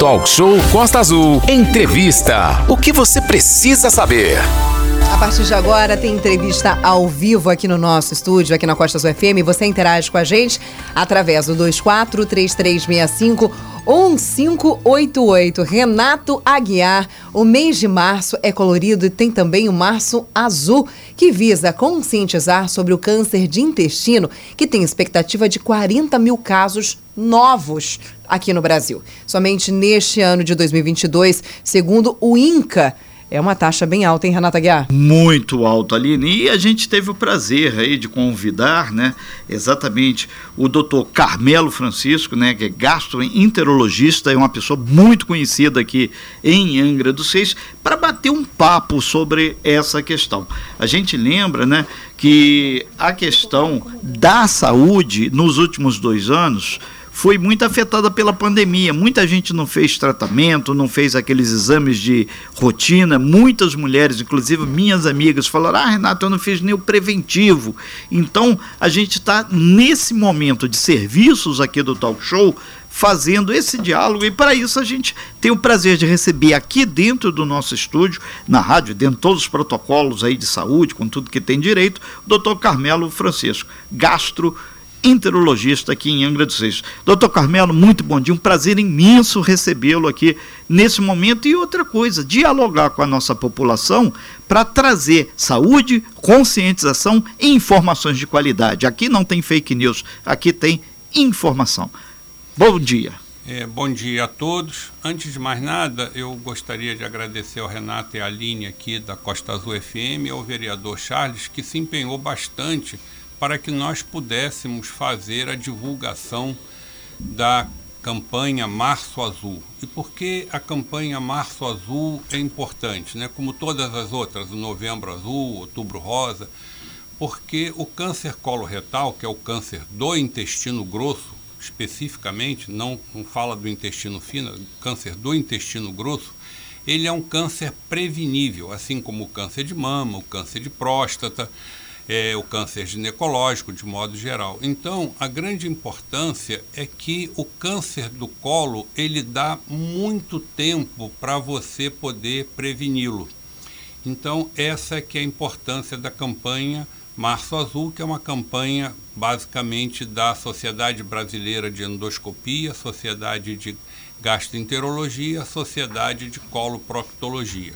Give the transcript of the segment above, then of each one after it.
Talk Show Costa Azul. Entrevista. O que você precisa saber? A partir de agora tem entrevista ao vivo aqui no nosso estúdio, aqui na Costa Azul FM. Você interage com a gente através do 243365 1588. Renato Aguiar. O mês de março é colorido e tem também o Março Azul, que visa conscientizar sobre o câncer de intestino, que tem expectativa de 40 mil casos novos aqui no Brasil. Somente neste ano de 2022, segundo o INCA, é uma taxa bem alta, hein, Renata Guiar? Muito alta, Aline. E a gente teve o prazer aí de convidar, né, exatamente o doutor Carmelo Francisco, né, que é gastroenterologista, é uma pessoa muito conhecida aqui em Angra dos Seis, para bater um papo sobre essa questão. A gente lembra, né, que a questão da saúde nos últimos dois anos foi muito afetada pela pandemia. Muita gente não fez tratamento, não fez aqueles exames de rotina. Muitas mulheres, inclusive minhas amigas, falaram: Ah, Renato, eu não fiz nem o preventivo. Então, a gente está nesse momento de serviços aqui do Talk Show fazendo esse diálogo e para isso a gente tem o prazer de receber aqui dentro do nosso estúdio, na rádio, dentro de todos os protocolos aí de saúde, com tudo que tem direito, o doutor Carmelo Francisco, gastro enterologista aqui em Angra dos Reis. Doutor Carmelo, muito bom dia, um prazer imenso recebê-lo aqui nesse momento. E outra coisa, dialogar com a nossa população para trazer saúde, conscientização e informações de qualidade. Aqui não tem fake news, aqui tem informação. Bom dia. É, bom dia a todos. Antes de mais nada, eu gostaria de agradecer ao Renato e à Aline aqui da Costa Azul FM e ao vereador Charles, que se empenhou bastante para que nós pudéssemos fazer a divulgação da campanha Março Azul. E por que a campanha Março Azul é importante, né? Como todas as outras, o Novembro Azul, Outubro Rosa, porque o câncer coloretal, que é o câncer do intestino grosso, especificamente, não, não fala do intestino fino, câncer do intestino grosso, ele é um câncer prevenível, assim como o câncer de mama, o câncer de próstata, é, o câncer ginecológico de modo geral. Então, a grande importância é que o câncer do colo ele dá muito tempo para você poder preveni-lo. Então, essa é que é a importância da campanha Março Azul, que é uma campanha basicamente da Sociedade Brasileira de Endoscopia, Sociedade de Gastroenterologia, Sociedade de Coloproctologia.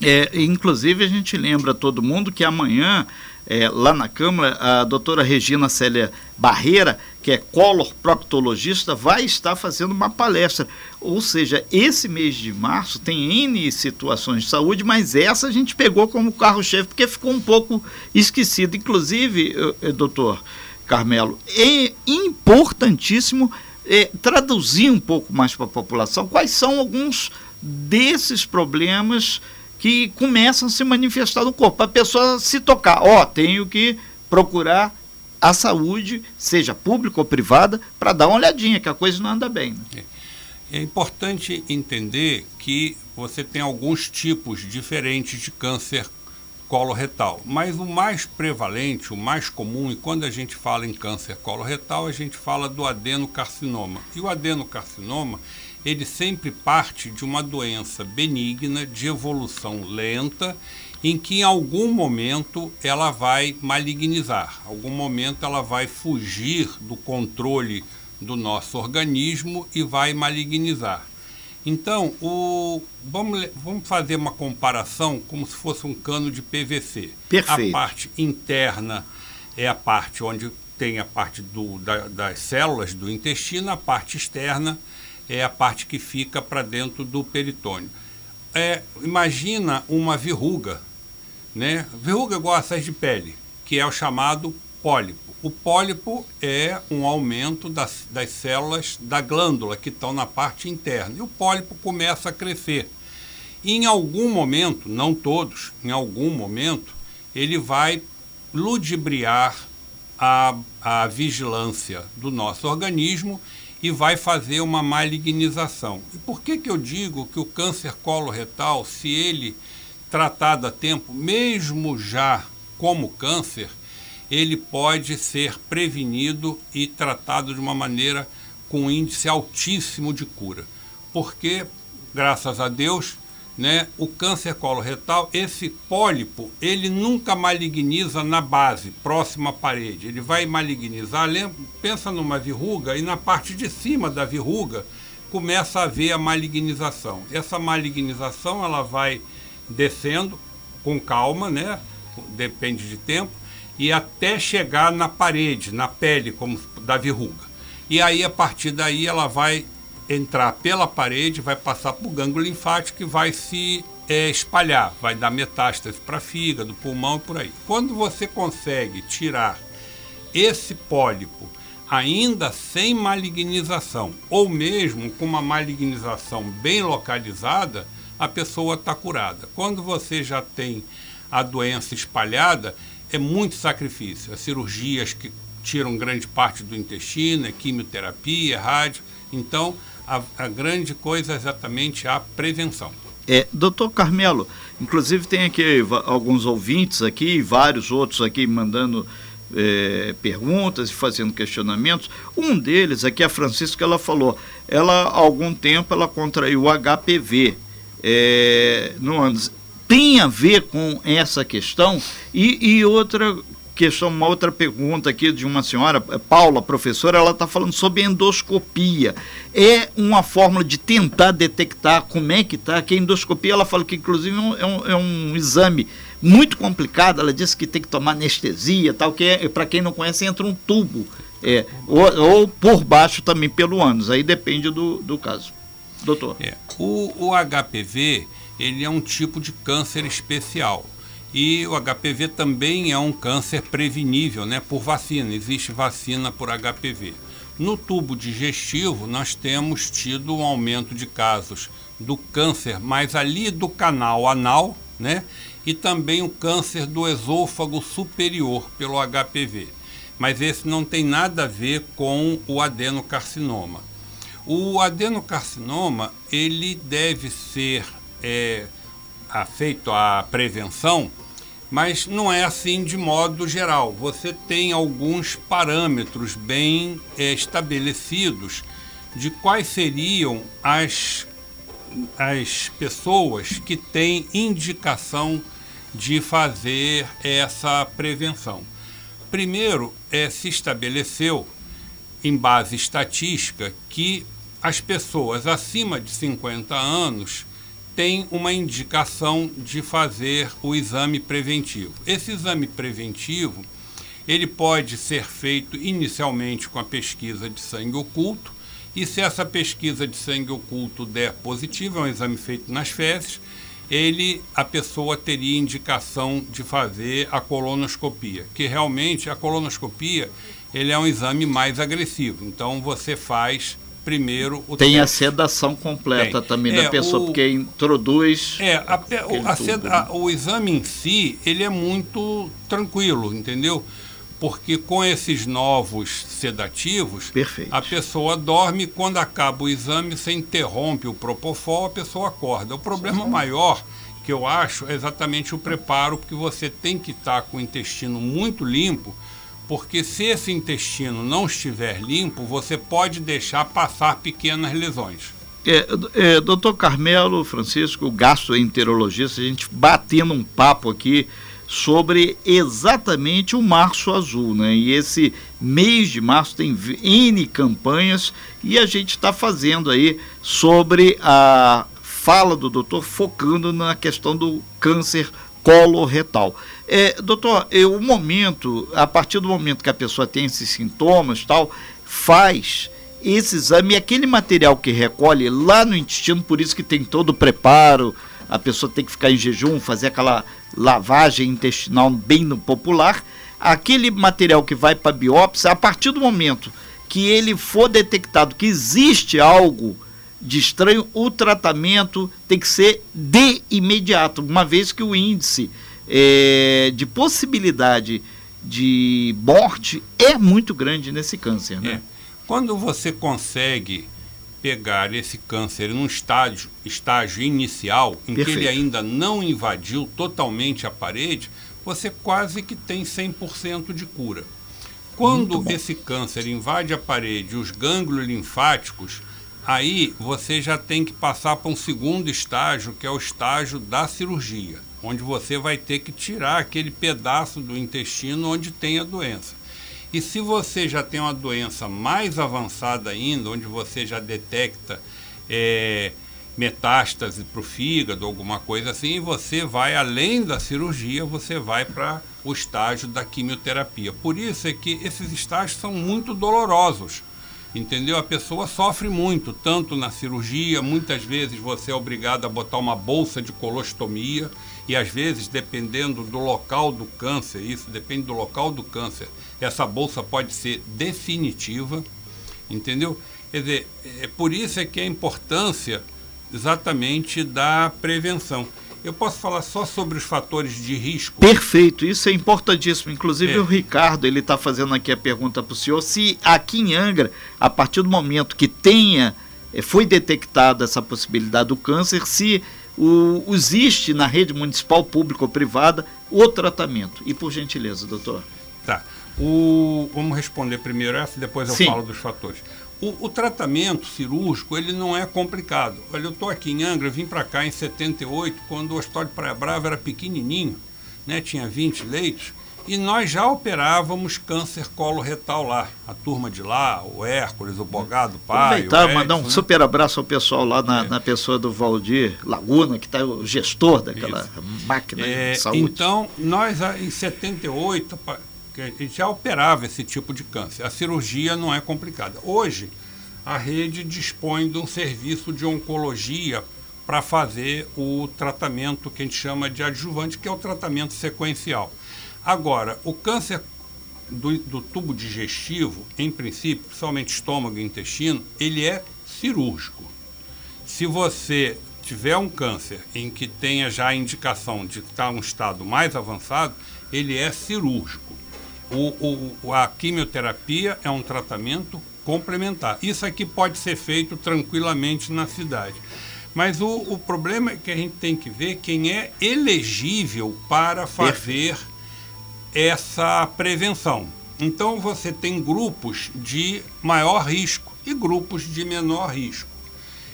É, inclusive, a gente lembra todo mundo que amanhã é, lá na Câmara, a doutora Regina Célia Barreira, que é color-proctologista, vai estar fazendo uma palestra. Ou seja, esse mês de março tem N situações de saúde, mas essa a gente pegou como carro-chefe porque ficou um pouco esquecido. Inclusive, doutor Carmelo, é importantíssimo é, traduzir um pouco mais para a população quais são alguns desses problemas que começam a se manifestar no corpo. A pessoa se tocar, ó, oh, tenho que procurar a saúde, seja pública ou privada, para dar uma olhadinha, que a coisa não anda bem. Né? É importante entender que você tem alguns tipos diferentes de câncer coloretal, mas o mais prevalente, o mais comum, e quando a gente fala em câncer coloretal, a gente fala do adenocarcinoma. E o adenocarcinoma, ele sempre parte de uma doença benigna de evolução lenta, em que em algum momento ela vai malignizar, algum momento ela vai fugir do controle do nosso organismo e vai malignizar. Então, o, vamos, vamos fazer uma comparação como se fosse um cano de PVC. Perfeito. A parte interna é a parte onde tem a parte do, da, das células do intestino, a parte externa é a parte que fica para dentro do peritônio. É, imagina uma verruga, né? Verruga igual a de pele, que é o chamado pólipo. O pólipo é um aumento das, das células da glândula que estão na parte interna. E o pólipo começa a crescer. E em algum momento, não todos, em algum momento, ele vai ludibriar a, a vigilância do nosso organismo e vai fazer uma malignização. E por que, que eu digo que o câncer coloretal, se ele tratado a tempo, mesmo já como câncer, ele pode ser prevenido e tratado de uma maneira com um índice altíssimo de cura. porque, graças a Deus, né, o câncer coloretal, esse pólipo, ele nunca maligniza na base, próxima à parede. Ele vai malignizar, lembra, pensa numa verruga, e na parte de cima da verruga começa a haver a malignização. Essa malignização ela vai descendo com calma, né? Depende de tempo, e até chegar na parede, na pele, como da verruga. E aí, a partir daí, ela vai entrar pela parede, vai passar para o gânglio linfático e vai se é, espalhar, vai dar metástase para fígado, pulmão e por aí. Quando você consegue tirar esse pólipo ainda sem malignização, ou mesmo com uma malignização bem localizada, a pessoa está curada. Quando você já tem a doença espalhada, é muito sacrifício. As cirurgias que tiram grande parte do intestino, é quimioterapia, rádio. Então, a, a grande coisa é exatamente a prevenção. É, doutor Carmelo, inclusive tem aqui alguns ouvintes aqui, vários outros aqui mandando é, perguntas e fazendo questionamentos. Um deles aqui, a Francisca, ela falou, ela há algum tempo ela contraiu o HPV é, no. Tem a ver com essa questão e, e outra questão, uma outra pergunta aqui de uma senhora, é, Paula, professora, ela está falando sobre endoscopia. É uma forma de tentar detectar como é que está, que a endoscopia, ela fala que inclusive é um, é um é exame muito complicado, ela disse que tem que tomar anestesia, tal, que é, para quem não conhece, entra um tubo, é, ou, ou, por baixo também pelo ânus, aí depende do, do caso. Doutor. É, o, o HPV, ele é um tipo de câncer especial. E o HPV também é um câncer prevenível né, por vacina, existe vacina por HPV. No tubo digestivo, nós temos tido um aumento de casos do câncer, mas ali do canal anal, né? E também o câncer do esôfago superior pelo HPV. Mas esse não tem nada a ver com o adenocarcinoma. O adenocarcinoma, ele deve ser é, feito a prevenção mas não é assim de modo geral. Você tem alguns parâmetros bem é, estabelecidos de quais seriam as, as pessoas que têm indicação de fazer essa prevenção. Primeiro, é, se estabeleceu, em base estatística, que as pessoas acima de 50 anos tem uma indicação de fazer o exame preventivo. Esse exame preventivo, ele pode ser feito inicialmente com a pesquisa de sangue oculto, e se essa pesquisa de sangue oculto der positivo, é um exame feito nas fezes, ele, a pessoa teria indicação de fazer a colonoscopia, que realmente a colonoscopia ele é um exame mais agressivo. Então você faz primeiro o Tem teste. a sedação completa Tem. também é, da pessoa, o, porque introduz. É, a, o, a seda, né? o exame em si, ele é muito tranquilo, entendeu? Porque com esses novos sedativos, Perfeito. a pessoa dorme quando acaba o exame, você interrompe o propofol, a pessoa acorda. O problema Sim. maior que eu acho é exatamente o preparo, porque você tem que estar com o intestino muito limpo porque se esse intestino não estiver limpo, você pode deixar passar pequenas lesões. É, é, doutor Carmelo Francisco, gastroenterologista, a gente batendo um papo aqui sobre exatamente o Março Azul, né? E esse mês de março tem N campanhas e a gente está fazendo aí sobre a fala do doutor focando na questão do câncer coloretal. É, doutor, é, o momento, a partir do momento que a pessoa tem esses sintomas tal, faz esse exame, aquele material que recolhe lá no intestino, por isso que tem todo o preparo, a pessoa tem que ficar em jejum, fazer aquela lavagem intestinal bem no popular, aquele material que vai para biópsia, a partir do momento que ele for detectado que existe algo de estranho, o tratamento tem que ser de imediato, uma vez que o índice é, de possibilidade de morte é muito grande nesse câncer. Né? É. Quando você consegue pegar esse câncer num estágio, estágio inicial, em Perfeito. que ele ainda não invadiu totalmente a parede, você quase que tem 100% de cura. Quando esse câncer invade a parede, os gânglios linfáticos, Aí você já tem que passar para um segundo estágio, que é o estágio da cirurgia, onde você vai ter que tirar aquele pedaço do intestino onde tem a doença. E se você já tem uma doença mais avançada ainda, onde você já detecta é, metástase para o fígado, alguma coisa assim, você vai além da cirurgia, você vai para o estágio da quimioterapia. Por isso é que esses estágios são muito dolorosos. Entendeu? A pessoa sofre muito, tanto na cirurgia, muitas vezes você é obrigado a botar uma bolsa de colostomia, e às vezes, dependendo do local do câncer, isso depende do local do câncer, essa bolsa pode ser definitiva, entendeu? Quer dizer, é por isso é que a importância exatamente da prevenção. Eu posso falar só sobre os fatores de risco? Perfeito, isso é importantíssimo. Inclusive é. o Ricardo, ele está fazendo aqui a pergunta para o senhor, se aqui em Angra, a partir do momento que tenha, eh, foi detectada essa possibilidade do câncer, se o, existe na rede municipal, pública ou privada, o tratamento. E por gentileza, doutor. Tá. O, vamos responder primeiro essa, depois eu Sim. falo dos fatores. O, o, tratamento cirúrgico ele não é complicado. Olha, eu estou aqui em Angra, vim para cá em 78, quando o Hospital de Praia Brava era pequenininho, né, tinha 20 leitos, e nós já operávamos câncer coloretal lá. A turma de lá, o Hércules, o Bogado, o pai. Aproveitar, Edson, mandar um né? super abraço ao pessoal lá na, é. na pessoa do Valdir Laguna, que está o gestor daquela Isso. máquina é, de saúde. Então, nós em 78 já operava esse tipo de câncer. A cirurgia não é complicada. Hoje, a rede dispõe de um serviço de oncologia para fazer o tratamento que a gente chama de adjuvante, que é o tratamento sequencial. Agora, o câncer do, do, tubo digestivo, em princípio, principalmente estômago e intestino, ele é cirúrgico. Se você tiver um câncer em que tenha já a indicação de estar em um estado mais avançado, ele é cirúrgico. O, o, a quimioterapia é um tratamento complementar. Isso aqui pode ser feito tranquilamente na cidade. Mas o, o problema é que a gente tem que ver quem é elegível para fazer essa prevenção. Então você tem grupos de maior risco e grupos de menor risco.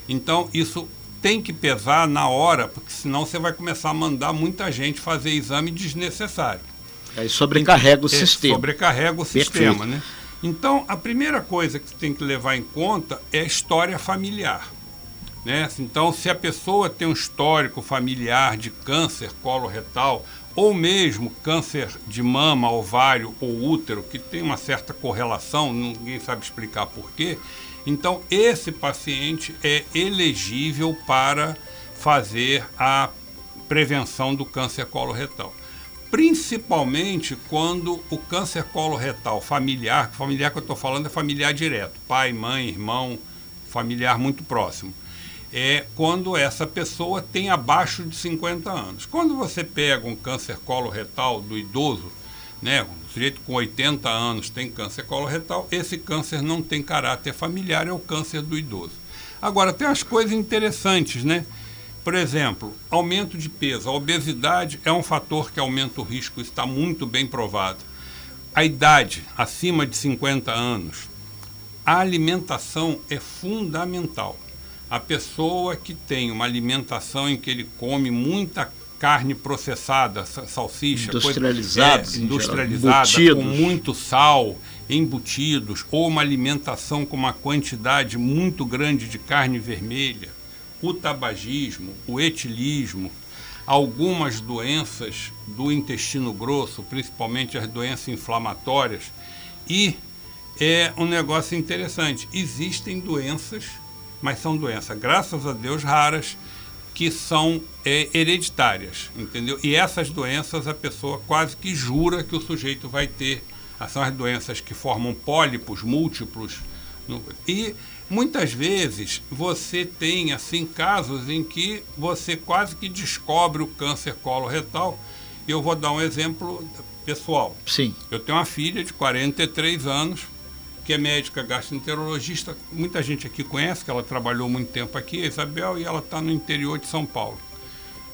Então isso tem que pesar na hora, porque senão você vai começar a mandar muita gente fazer exame desnecessário. Aí sobrecarrega o é, sistema. Sobrecarrega o Perfeito. sistema, né? Então, a primeira coisa que você tem que levar em conta é a história familiar. Né? Então, se a pessoa tem um histórico familiar de câncer coloretal, ou mesmo câncer de mama, ovário ou útero, que tem uma certa correlação, ninguém sabe explicar porquê. Então, esse paciente é elegível para fazer a prevenção do câncer coloretal. Principalmente quando o câncer coloretal familiar, familiar que eu estou falando é familiar direto, pai, mãe, irmão, familiar muito próximo é quando essa pessoa tem abaixo de 50 anos. Quando você pega um câncer coloretal do idoso, né, um sujeito com 80 anos tem câncer coloretal, esse câncer não tem caráter familiar, é o câncer do idoso. Agora, tem as coisas interessantes, né? Por exemplo, aumento de peso. A obesidade é um fator que aumenta o risco, está muito bem provado. A idade, acima de 50 anos. A alimentação é fundamental a pessoa que tem uma alimentação em que ele come muita carne processada, salsicha, industrializada, é, industrializada com muito sal, embutidos, ou uma alimentação com uma quantidade muito grande de carne vermelha, o tabagismo, o etilismo, algumas doenças do intestino grosso, principalmente as doenças inflamatórias, e é um negócio interessante, existem doenças mas são doenças, graças a Deus, raras, que são é, hereditárias, entendeu? E essas doenças a pessoa quase que jura que o sujeito vai ter. São as doenças que formam pólipos múltiplos. No, e muitas vezes você tem assim casos em que você quase que descobre o câncer coloretal. Eu vou dar um exemplo pessoal. Sim. Eu tenho uma filha de 43 anos, que é médica gastroenterologista. Muita gente aqui conhece, que ela trabalhou muito tempo aqui, a Isabel, e ela está no interior de São Paulo.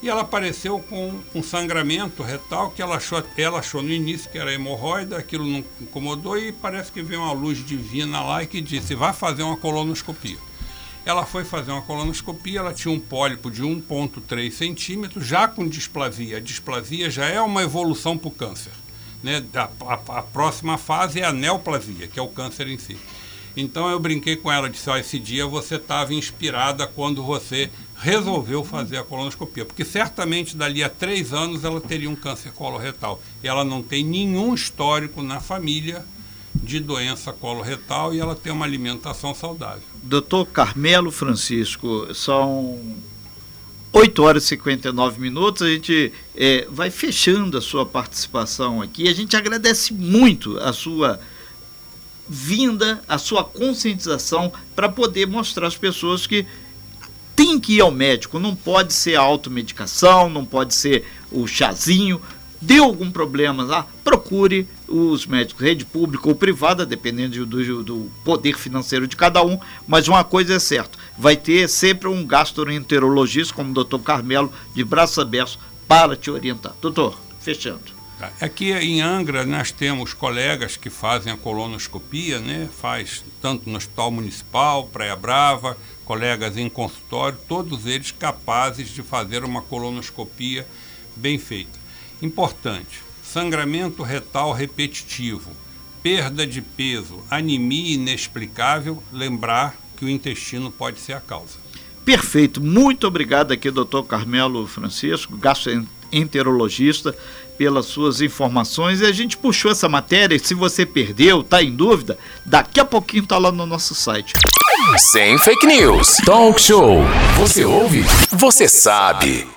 E ela apareceu com um sangramento retal que ela achou, ela achou no início que era hemorroida, aquilo não incomodou e parece que veio uma luz divina lá e que disse, vai fazer uma colonoscopia. Ela foi fazer uma colonoscopia, ela tinha um pólipo de 1,3 centímetros, já com displasia. A displasia já é uma evolução para o câncer. Né? A, a, a, próxima fase é a neoplasia, que é o câncer em si. Então eu brinquei com ela, disse, oh, esse dia você estava inspirada quando você resolveu fazer a colonoscopia, porque certamente dali a três anos ela teria um câncer coloretal. E ela não tem nenhum histórico na família de doença coloretal e ela tem uma alimentação saudável. Doutor Carmelo Francisco, são 8 horas e 59 minutos, a gente é, vai fechando a sua participação aqui. A gente agradece muito a sua vinda, a sua conscientização para poder mostrar às pessoas que tem que ir ao médico, não pode ser a automedicação, não pode ser o chazinho, deu algum problema lá, procure os médicos, rede pública ou privada, dependendo do, do, poder financeiro de cada um, mas uma coisa é certa, vai ter sempre um gastroenterologista, como o doutor Carmelo, de braços abertos, para te orientar. Doutor, fechando. Aqui em Angra nós temos colegas que fazem a colonoscopia, né? Faz tanto no Hospital Municipal, Praia Brava, colegas em consultório, todos eles capazes de fazer uma colonoscopia bem feita. Importante: sangramento retal repetitivo, perda de peso, anemia inexplicável, lembrar que o intestino pode ser a causa. Perfeito. Muito obrigado aqui, doutor Carmelo Francisco, gastroenterologista, pelas suas informações. E a gente puxou essa matéria. Se você perdeu, está em dúvida, daqui a pouquinho está lá no nosso site. Sem fake news. Talk show. Você ouve? Você sabe.